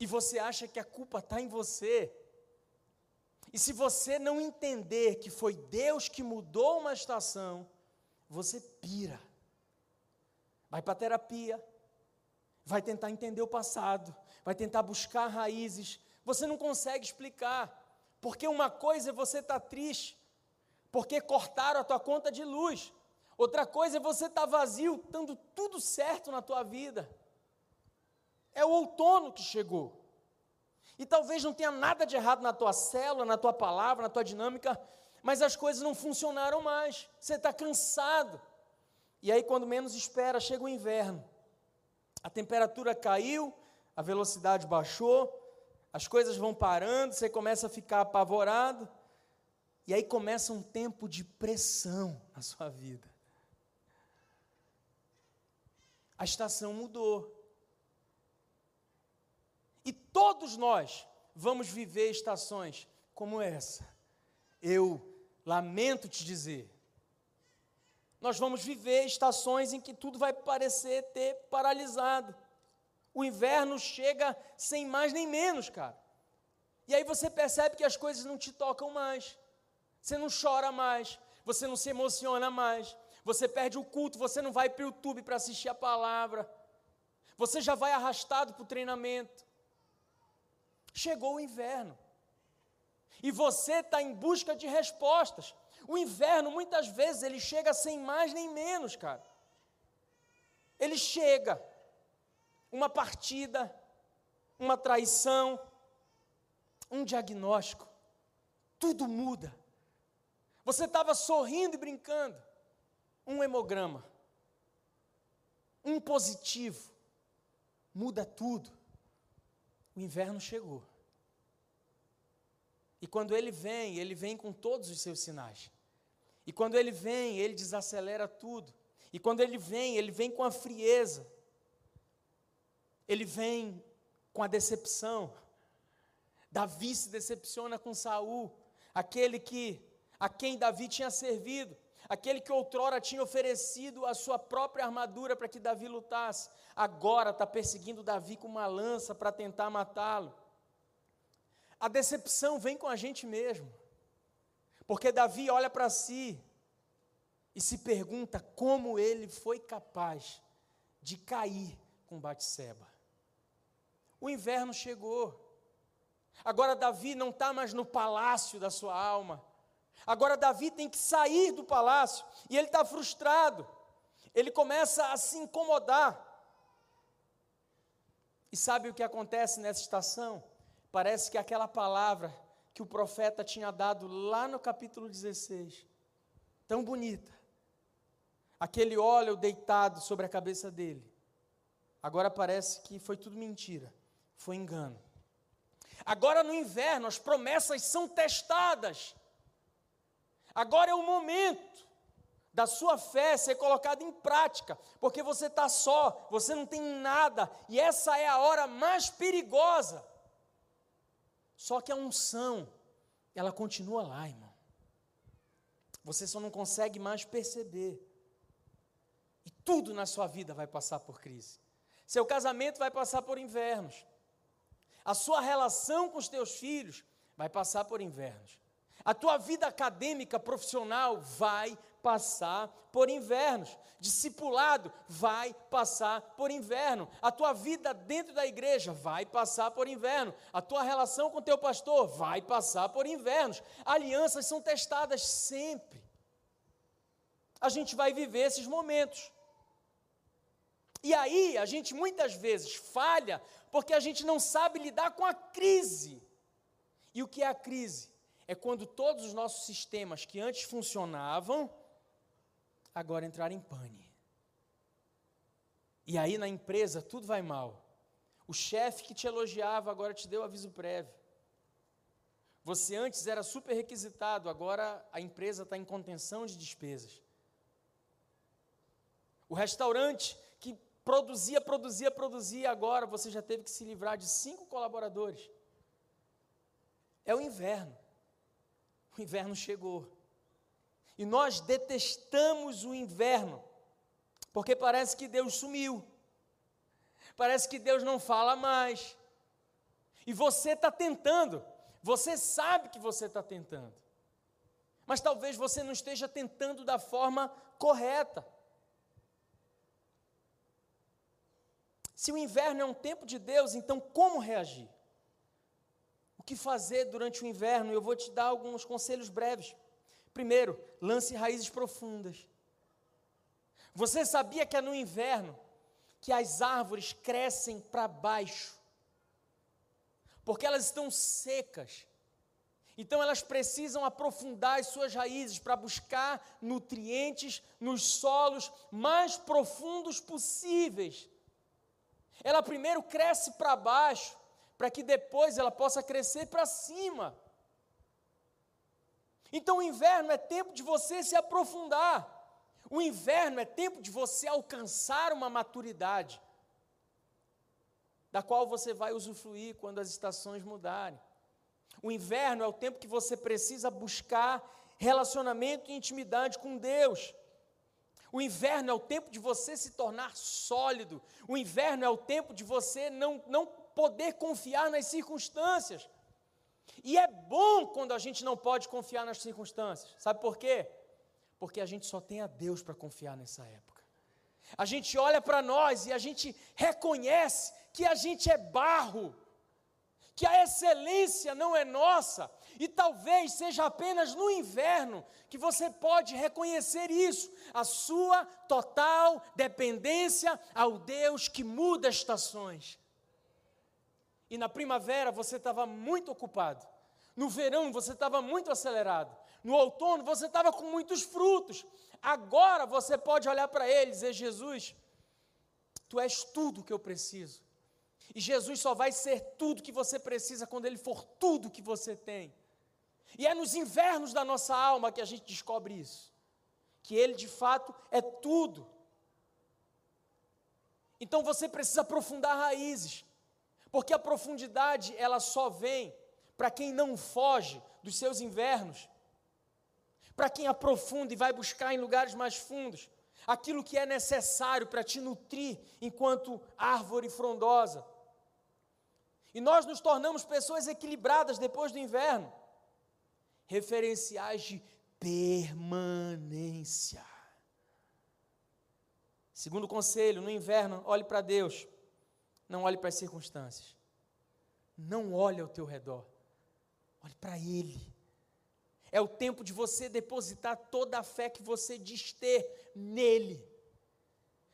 E você acha que a culpa está em você. E se você não entender que foi Deus que mudou uma estação, você pira. Vai para terapia, vai tentar entender o passado, vai tentar buscar raízes. Você não consegue explicar. Porque uma coisa é você estar tá triste, porque cortaram a tua conta de luz. Outra coisa é você estar tá vazio, estando tudo certo na tua vida. É o outono que chegou. E talvez não tenha nada de errado na tua célula, na tua palavra, na tua dinâmica, mas as coisas não funcionaram mais. Você está cansado. E aí, quando menos espera, chega o inverno a temperatura caiu, a velocidade baixou, as coisas vão parando, você começa a ficar apavorado, e aí começa um tempo de pressão na sua vida. A estação mudou. E todos nós vamos viver estações como essa. Eu lamento te dizer, nós vamos viver estações em que tudo vai parecer ter paralisado. O inverno chega sem mais nem menos, cara. E aí você percebe que as coisas não te tocam mais. Você não chora mais, você não se emociona mais, você perde o culto, você não vai para o YouTube para assistir a palavra. Você já vai arrastado para o treinamento. Chegou o inverno. E você está em busca de respostas. O inverno, muitas vezes, ele chega sem mais nem menos, cara. Ele chega, uma partida, uma traição, um diagnóstico, tudo muda. Você estava sorrindo e brincando, um hemograma, um positivo, muda tudo. O inverno chegou. E quando ele vem, ele vem com todos os seus sinais. E quando ele vem, ele desacelera tudo. E quando ele vem, ele vem com a frieza. Ele vem com a decepção. Davi se decepciona com Saul, aquele que a quem Davi tinha servido, aquele que outrora tinha oferecido a sua própria armadura para que Davi lutasse, agora está perseguindo Davi com uma lança para tentar matá-lo. A decepção vem com a gente mesmo, porque Davi olha para si e se pergunta como ele foi capaz de cair com Batseba. O inverno chegou. Agora Davi não está mais no palácio da sua alma. Agora Davi tem que sair do palácio e ele está frustrado. Ele começa a se incomodar. E sabe o que acontece nessa estação? Parece que aquela palavra que o profeta tinha dado lá no capítulo 16, tão bonita, aquele óleo deitado sobre a cabeça dele, agora parece que foi tudo mentira, foi engano. Agora no inverno as promessas são testadas. Agora é o momento da sua fé ser colocada em prática, porque você está só, você não tem nada, e essa é a hora mais perigosa. Só que a unção, ela continua lá, irmão. Você só não consegue mais perceber. E tudo na sua vida vai passar por crise. Seu casamento vai passar por invernos. A sua relação com os teus filhos vai passar por invernos. A tua vida acadêmica, profissional vai passar por invernos. Discipulado vai passar por inverno. A tua vida dentro da igreja vai passar por inverno. A tua relação com o teu pastor vai passar por invernos. Alianças são testadas sempre. A gente vai viver esses momentos. E aí, a gente muitas vezes falha porque a gente não sabe lidar com a crise. E o que é a crise? É quando todos os nossos sistemas que antes funcionavam agora entrar em pane. E aí na empresa tudo vai mal. O chefe que te elogiava agora te deu aviso prévio. Você antes era super requisitado, agora a empresa está em contenção de despesas. O restaurante produzia, produzia, produzia, agora você já teve que se livrar de cinco colaboradores. É o inverno. O inverno chegou. E nós detestamos o inverno, porque parece que Deus sumiu, parece que Deus não fala mais. E você está tentando, você sabe que você está tentando, mas talvez você não esteja tentando da forma correta. Se o inverno é um tempo de Deus, então como reagir? O que fazer durante o inverno? Eu vou te dar alguns conselhos breves. Primeiro, lance raízes profundas. Você sabia que é no inverno que as árvores crescem para baixo? Porque elas estão secas. Então elas precisam aprofundar as suas raízes para buscar nutrientes nos solos mais profundos possíveis. Ela primeiro cresce para baixo, para que depois ela possa crescer para cima. Então o inverno é tempo de você se aprofundar. O inverno é tempo de você alcançar uma maturidade, da qual você vai usufruir quando as estações mudarem. O inverno é o tempo que você precisa buscar relacionamento e intimidade com Deus. O inverno é o tempo de você se tornar sólido. O inverno é o tempo de você não, não poder confiar nas circunstâncias. E é bom quando a gente não pode confiar nas circunstâncias. Sabe por quê? Porque a gente só tem a Deus para confiar nessa época. A gente olha para nós e a gente reconhece que a gente é barro, que a excelência não é nossa, e talvez seja apenas no inverno que você pode reconhecer isso, a sua total dependência ao Deus que muda estações. E na primavera você estava muito ocupado. No verão você estava muito acelerado. No outono você estava com muitos frutos. Agora você pode olhar para ele e dizer: Jesus, tu és tudo que eu preciso. E Jesus só vai ser tudo que você precisa quando ele for tudo que você tem. E é nos invernos da nossa alma que a gente descobre isso. Que ele de fato é tudo. Então você precisa aprofundar raízes. Porque a profundidade, ela só vem para quem não foge dos seus invernos, para quem aprofunda e vai buscar em lugares mais fundos aquilo que é necessário para te nutrir enquanto árvore frondosa. E nós nos tornamos pessoas equilibradas depois do inverno, referenciais de permanência. Segundo conselho, no inverno, olhe para Deus, não olhe para as circunstâncias. Não olhe ao teu redor, olhe para Ele. É o tempo de você depositar toda a fé que você diz ter nele.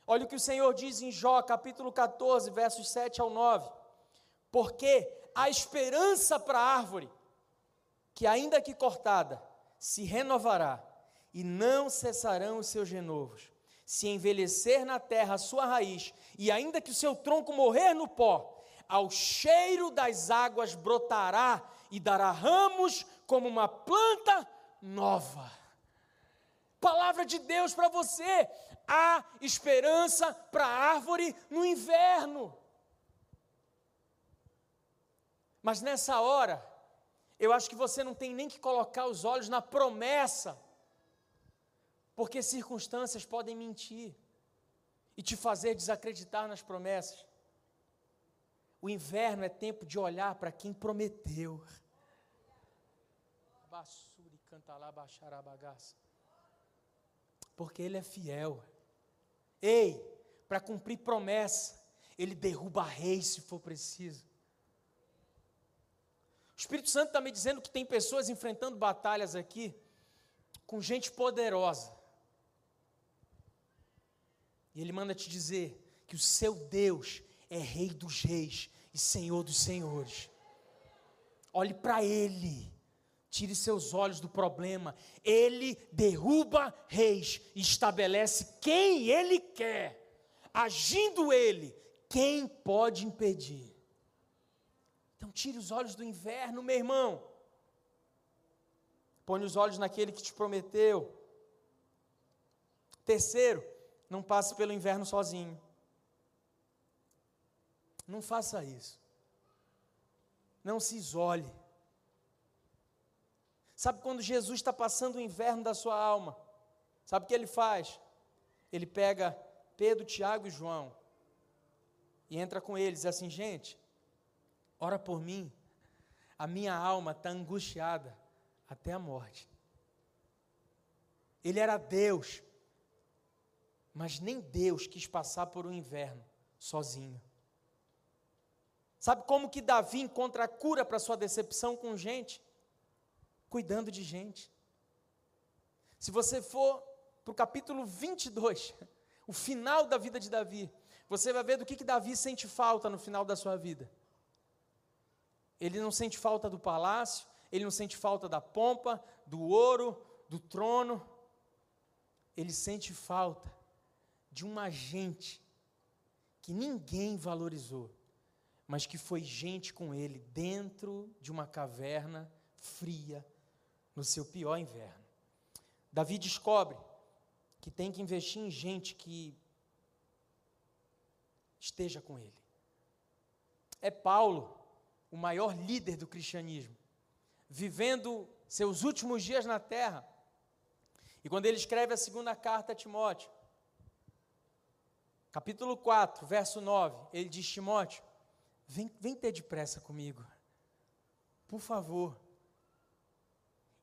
Olha o que o Senhor diz em Jó, capítulo 14, versos 7 ao 9. Porque a esperança para a árvore, que ainda que cortada, se renovará, e não cessarão os seus renovos se envelhecer na terra a sua raiz, e ainda que o seu tronco morrer no pó, ao cheiro das águas brotará e dará ramos como uma planta nova. Palavra de Deus para você, há esperança para a árvore no inverno. Mas nessa hora, eu acho que você não tem nem que colocar os olhos na promessa porque circunstâncias podem mentir e te fazer desacreditar nas promessas. O inverno é tempo de olhar para quem prometeu. Basuri cantalá bagaça. Porque ele é fiel. Ei, para cumprir promessa, ele derruba reis se for preciso. O Espírito Santo está me dizendo que tem pessoas enfrentando batalhas aqui com gente poderosa e ele manda te dizer que o seu Deus é Rei dos Reis e Senhor dos Senhores. Olhe para Ele, tire seus olhos do problema. Ele derruba reis e estabelece quem Ele quer. Agindo Ele, quem pode impedir? Então, tire os olhos do inverno, meu irmão. Põe os olhos naquele que te prometeu. Terceiro, não passe pelo inverno sozinho. Não faça isso. Não se isole. Sabe quando Jesus está passando o inverno da sua alma? Sabe o que ele faz? Ele pega Pedro, Tiago e João e entra com eles assim: gente, ora por mim, a minha alma está angustiada até a morte. Ele era Deus, mas nem Deus quis passar por um inverno sozinho. Sabe como que Davi encontra a cura para sua decepção com gente? Cuidando de gente. Se você for para o capítulo 22, o final da vida de Davi, você vai ver do que, que Davi sente falta no final da sua vida. Ele não sente falta do palácio, ele não sente falta da pompa, do ouro, do trono. Ele sente falta de uma gente que ninguém valorizou, mas que foi gente com ele dentro de uma caverna fria no seu pior inverno. Davi descobre que tem que investir em gente que esteja com ele. É Paulo, o maior líder do cristianismo, vivendo seus últimos dias na terra. E quando ele escreve a segunda carta a Timóteo, capítulo 4, verso 9, ele diz: Timóteo, vem, vem ter depressa comigo, por favor.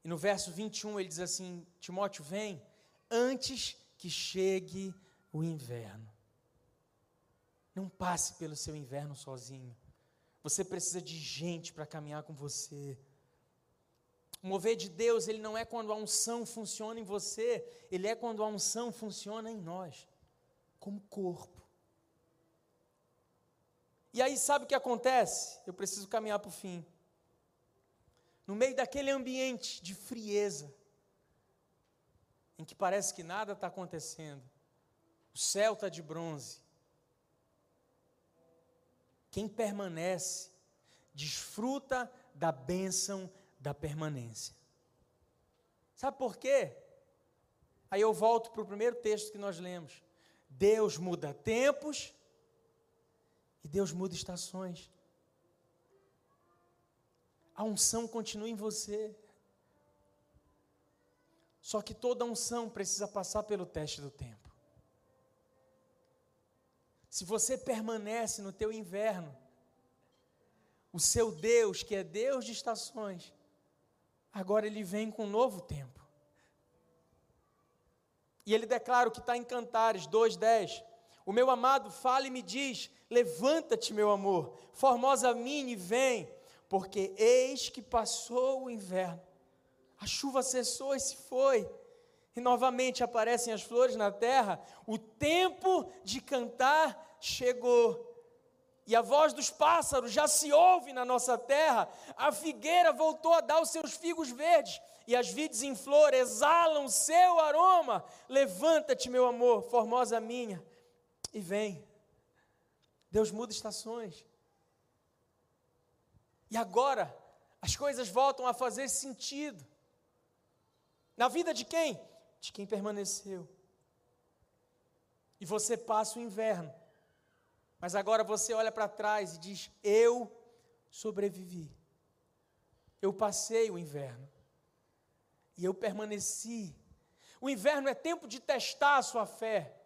E no verso 21 ele diz assim: Timóteo, vem antes que chegue o inverno. Não passe pelo seu inverno sozinho. Você precisa de gente para caminhar com você. O mover de Deus, ele não é quando a unção funciona em você, ele é quando a unção funciona em nós como corpo. E aí, sabe o que acontece? Eu preciso caminhar para o fim. No meio daquele ambiente de frieza, em que parece que nada está acontecendo, o céu está de bronze. Quem permanece, desfruta da bênção da permanência. Sabe por quê? Aí eu volto para o primeiro texto que nós lemos. Deus muda tempos e Deus muda estações. a unção continua em você. Só que toda unção precisa passar pelo teste do tempo. Se você permanece no teu inverno, o seu Deus, que é Deus de estações, agora ele vem com um novo tempo. E ele declara o que está em Cantares 2,10. O meu amado fala e me diz: Levanta-te, meu amor, formosa mine, vem, porque eis que passou o inverno a chuva cessou e se foi. E novamente aparecem as flores na terra. O tempo de cantar chegou. E a voz dos pássaros já se ouve na nossa terra. A figueira voltou a dar os seus figos verdes. E as vides em flor exalam seu aroma. Levanta-te, meu amor, formosa minha, e vem. Deus muda estações. E agora, as coisas voltam a fazer sentido. Na vida de quem? De quem permaneceu. E você passa o inverno. Mas agora você olha para trás e diz: Eu sobrevivi. Eu passei o inverno. E eu permaneci. O inverno é tempo de testar a sua fé.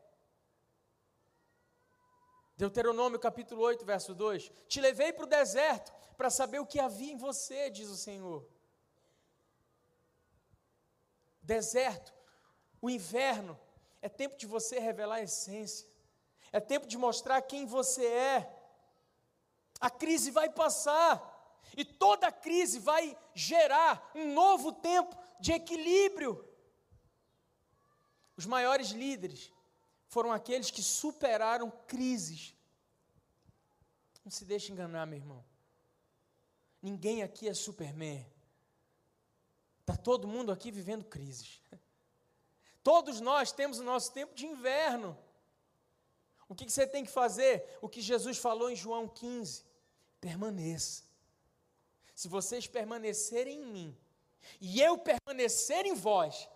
Deuteronômio capítulo 8, verso 2: Te levei para o deserto para saber o que havia em você, diz o Senhor deserto, o inverno, é tempo de você revelar a essência, é tempo de mostrar quem você é. A crise vai passar, e toda crise vai gerar um novo tempo de equilíbrio. Os maiores líderes foram aqueles que superaram crises. Não se deixe enganar, meu irmão. Ninguém aqui é Superman. Está todo mundo aqui vivendo crises. Todos nós temos o nosso tempo de inverno. O que, você tem que fazer? O que Jesus falou em João 15: permaneça. Se vocês permanecerem em mim, e eu permanecer em vós,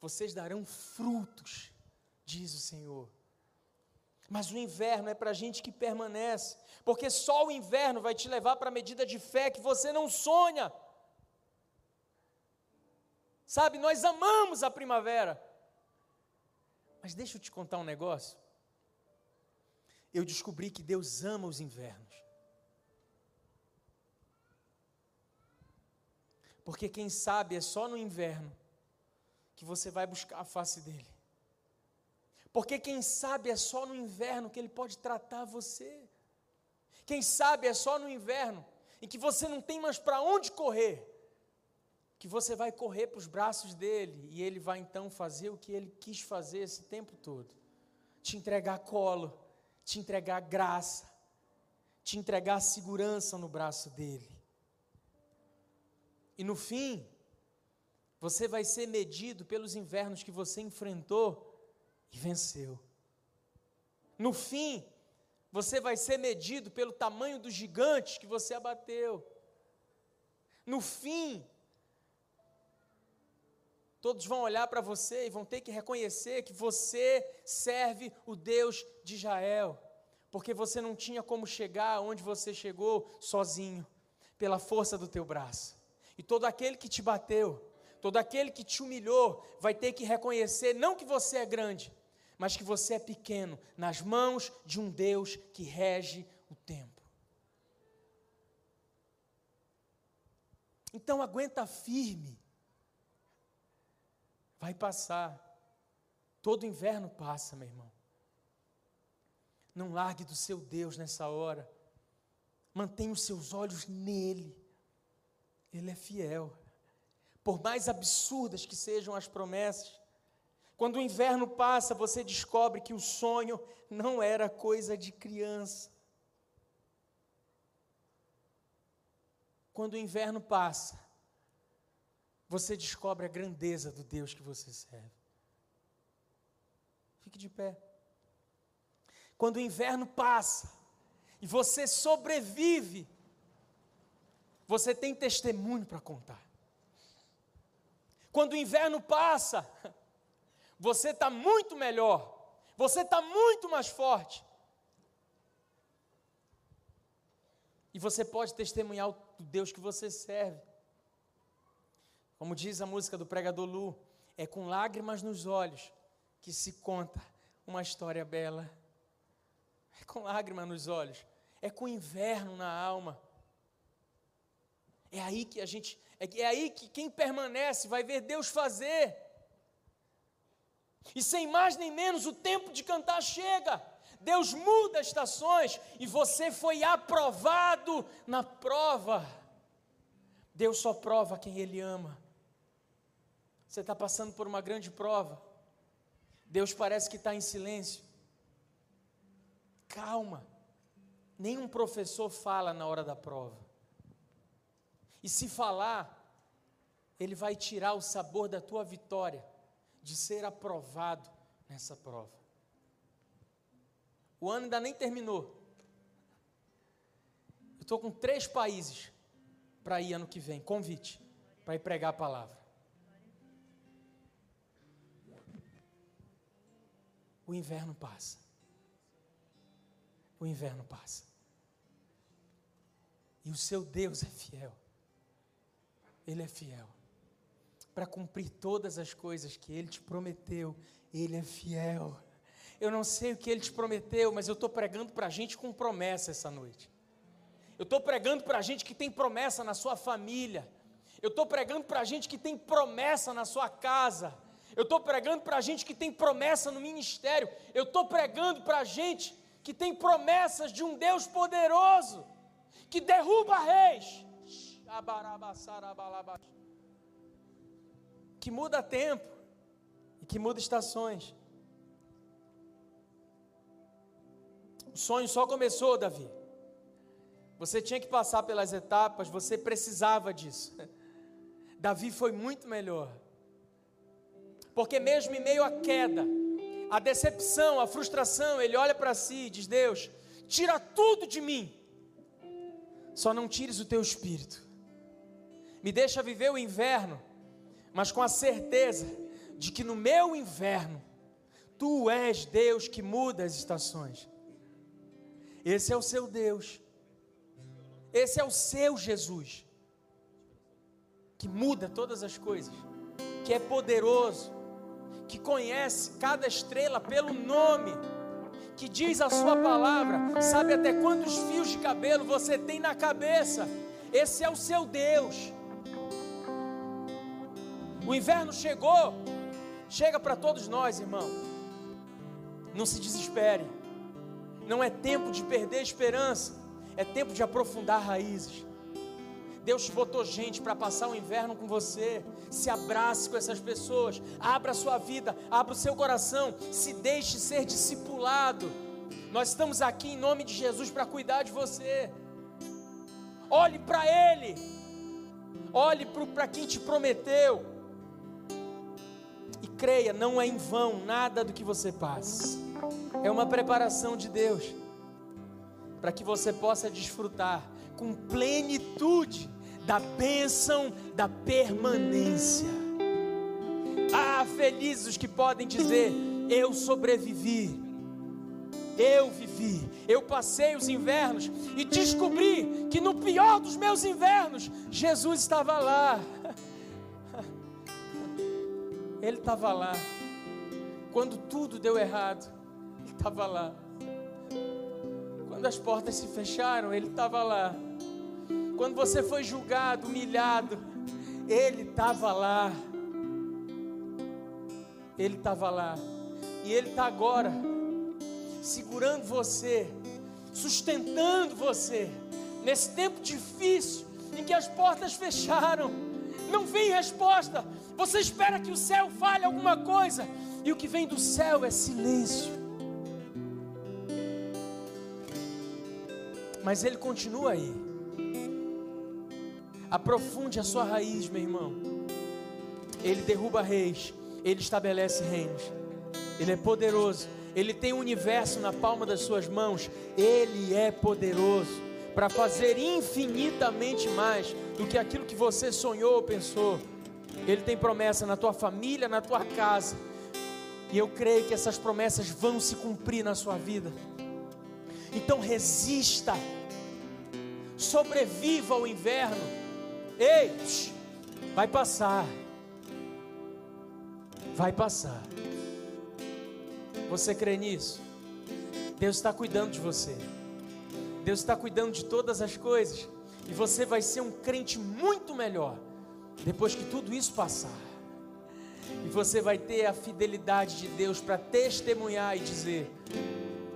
vocês darão frutos, diz o Senhor. Mas o inverno é para gente que permanece, porque só o inverno vai te levar para a medida de fé que você não sonha. Sabe, nós amamos a primavera. Mas deixa eu te contar um negócio. Eu descobri que Deus ama os invernos. Porque quem sabe é só no inverno que você vai buscar a face dele. Porque quem sabe é só no inverno que ele pode tratar você. Quem sabe é só no inverno em que você não tem mais para onde correr que você vai correr para os braços dele e ele vai então fazer o que ele quis fazer esse tempo todo: te entregar colo, te entregar graça, te entregar segurança no braço dele. E no fim, você vai ser medido pelos invernos que você enfrentou e venceu. No fim, você vai ser medido pelo tamanho dos gigantes que você abateu. No fim, Todos vão olhar para você e vão ter que reconhecer que você serve o Deus de Israel, porque você não tinha como chegar onde você chegou sozinho, pela força do teu braço. E todo aquele que te bateu, todo aquele que te humilhou, vai ter que reconhecer não que você é grande, mas que você é pequeno nas mãos de um Deus que rege o tempo. Então aguenta firme Vai passar. Todo inverno passa, meu irmão. Não largue do seu Deus nessa hora. Mantenha os seus olhos nele. Ele é fiel. Por mais absurdas que sejam as promessas, quando o inverno passa, você descobre que o sonho não era coisa de criança. Quando o inverno passa, você descobre a grandeza do Deus que você serve. Fique de pé. Quando o inverno passa e você sobrevive, você tem testemunho para contar. Quando o inverno passa, você está muito melhor, você está muito mais forte. E você pode testemunhar o Deus que você serve. Como diz a música do pregador Lu, é com lágrimas nos olhos que se conta uma história bela. É com lágrimas nos olhos, é com inverno na alma. É aí que a gente, é, é aí que quem permanece vai ver Deus fazer. E sem mais nem menos, o tempo de cantar chega. Deus muda estações e você foi aprovado na prova. Deus só prova quem Ele ama. Você está passando por uma grande prova. Deus parece que está em silêncio. Calma. Nenhum professor fala na hora da prova. E se falar, ele vai tirar o sabor da tua vitória, de ser aprovado nessa prova. O ano ainda nem terminou. Eu estou com três países para ir ano que vem, convite, para ir pregar a palavra. O inverno passa. O inverno passa. E o seu Deus é fiel. Ele é fiel. Para cumprir todas as coisas que Ele te prometeu, Ele é fiel. Eu não sei o que Ele te prometeu, mas eu estou pregando para a gente com promessa essa noite. Eu estou pregando para a gente que tem promessa na sua família. Eu estou pregando para a gente que tem promessa na sua casa. Eu estou pregando para a gente que tem promessa no ministério. Eu estou pregando para gente que tem promessas de um Deus poderoso, que derruba reis, que muda tempo e que muda estações. O sonho só começou, Davi. Você tinha que passar pelas etapas, você precisava disso. Davi foi muito melhor. Porque mesmo em meio à queda, a decepção, a frustração, ele olha para si e diz: Deus, tira tudo de mim, só não tires o teu espírito. Me deixa viver o inverno, mas com a certeza de que no meu inverno, tu és Deus que muda as estações. Esse é o seu Deus, esse é o seu Jesus, que muda todas as coisas, que é poderoso, que conhece cada estrela pelo nome, que diz a sua palavra, sabe até quantos fios de cabelo você tem na cabeça. Esse é o seu Deus. O inverno chegou, chega para todos nós, irmão. Não se desespere. Não é tempo de perder a esperança, é tempo de aprofundar raízes. Deus botou gente para passar o inverno com você. Se abrace com essas pessoas. Abra a sua vida, abra o seu coração. Se deixe ser discipulado. Nós estamos aqui em nome de Jesus para cuidar de você. Olhe para Ele. Olhe para quem te prometeu. E creia, não é em vão nada do que você passa. É uma preparação de Deus para que você possa desfrutar com plenitude da bênção da permanência. Ah, felizes os que podem dizer: Eu sobrevivi, eu vivi, eu passei os invernos e descobri que no pior dos meus invernos, Jesus estava lá. Ele estava lá. Quando tudo deu errado, Ele estava lá. Quando as portas se fecharam, Ele estava lá. Quando você foi julgado, humilhado, Ele estava lá. Ele estava lá. E Ele está agora, segurando você, sustentando você, nesse tempo difícil, em que as portas fecharam, não vem resposta. Você espera que o céu fale alguma coisa, e o que vem do céu é silêncio. Mas Ele continua aí. Aprofunde a sua raiz, meu irmão. Ele derruba reis, ele estabelece reinos. Ele é poderoso, ele tem o universo na palma das suas mãos. Ele é poderoso para fazer infinitamente mais do que aquilo que você sonhou ou pensou. Ele tem promessa na tua família, na tua casa. E eu creio que essas promessas vão se cumprir na sua vida. Então resista sobreviva ao inverno. Ei, vai passar. Vai passar. Você crê nisso? Deus está cuidando de você. Deus está cuidando de todas as coisas. E você vai ser um crente muito melhor depois que tudo isso passar. E você vai ter a fidelidade de Deus para testemunhar e dizer: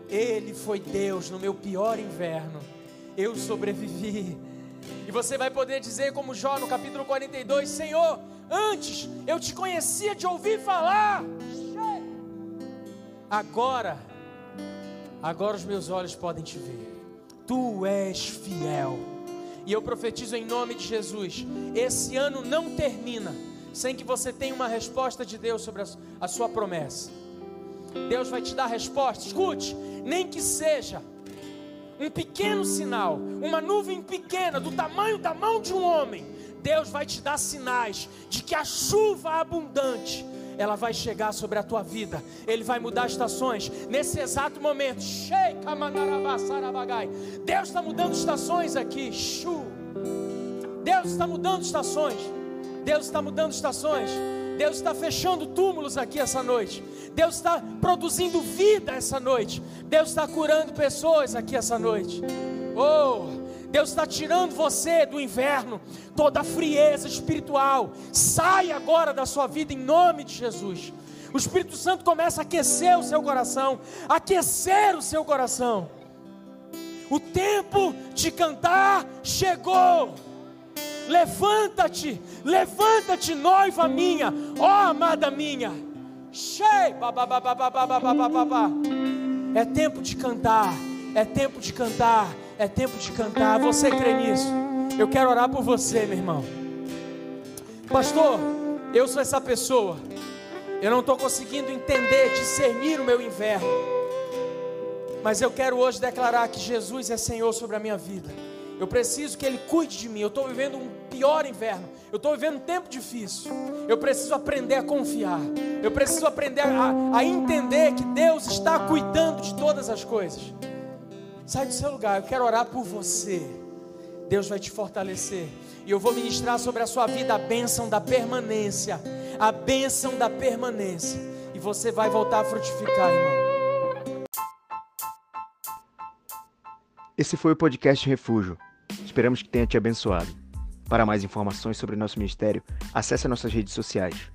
Ele foi Deus no meu pior inverno, eu sobrevivi. E você vai poder dizer, como Jó no capítulo 42: Senhor, antes eu te conhecia de ouvir falar, agora, agora os meus olhos podem te ver. Tu és fiel. E eu profetizo em nome de Jesus: esse ano não termina sem que você tenha uma resposta de Deus sobre a, sua promessa. Deus vai te dar resposta. Escute, nem que seja um pequeno sinal, uma nuvem pequena do tamanho da mão de um homem, Deus vai te dar sinais de que a chuva abundante ela vai chegar sobre a tua vida. Ele vai mudar estações nesse exato momento. Deus está mudando estações aqui. Deus está mudando estações. Deus está mudando estações. Deus está fechando túmulos aqui essa noite. Deus está produzindo vida essa noite. Deus está curando pessoas aqui essa noite. Oh, Deus está tirando você do inverno, toda a frieza espiritual. Sai agora da sua vida em nome de Jesus. O Espírito Santo começa a aquecer o seu coração, aquecer o seu coração. O tempo de cantar chegou. Levanta-te, levanta-te, noiva minha, ó amada minha. Cheio, é tempo de cantar, é tempo de cantar, é tempo de cantar. Você crê nisso? Eu quero orar por você, meu irmão. Pastor, eu sou essa pessoa. Eu não estou conseguindo entender, discernir o meu inverno. Mas eu quero hoje declarar que Jesus é Senhor sobre a minha vida. Eu preciso que Ele cuide de mim. Eu estou vivendo um pior inverno. Eu estou vivendo um tempo difícil. Eu preciso aprender a confiar. Eu preciso aprender a, a entender que Deus está cuidando de todas as coisas. Sai do seu lugar. Eu quero orar por você. Deus vai te fortalecer. E eu vou ministrar sobre a sua vida a bênção da permanência. A bênção da permanência. E você vai voltar a frutificar, irmão. Esse foi o podcast Refúgio. Esperamos que tenha te abençoado. Para mais informações sobre nosso ministério, acesse nossas redes sociais.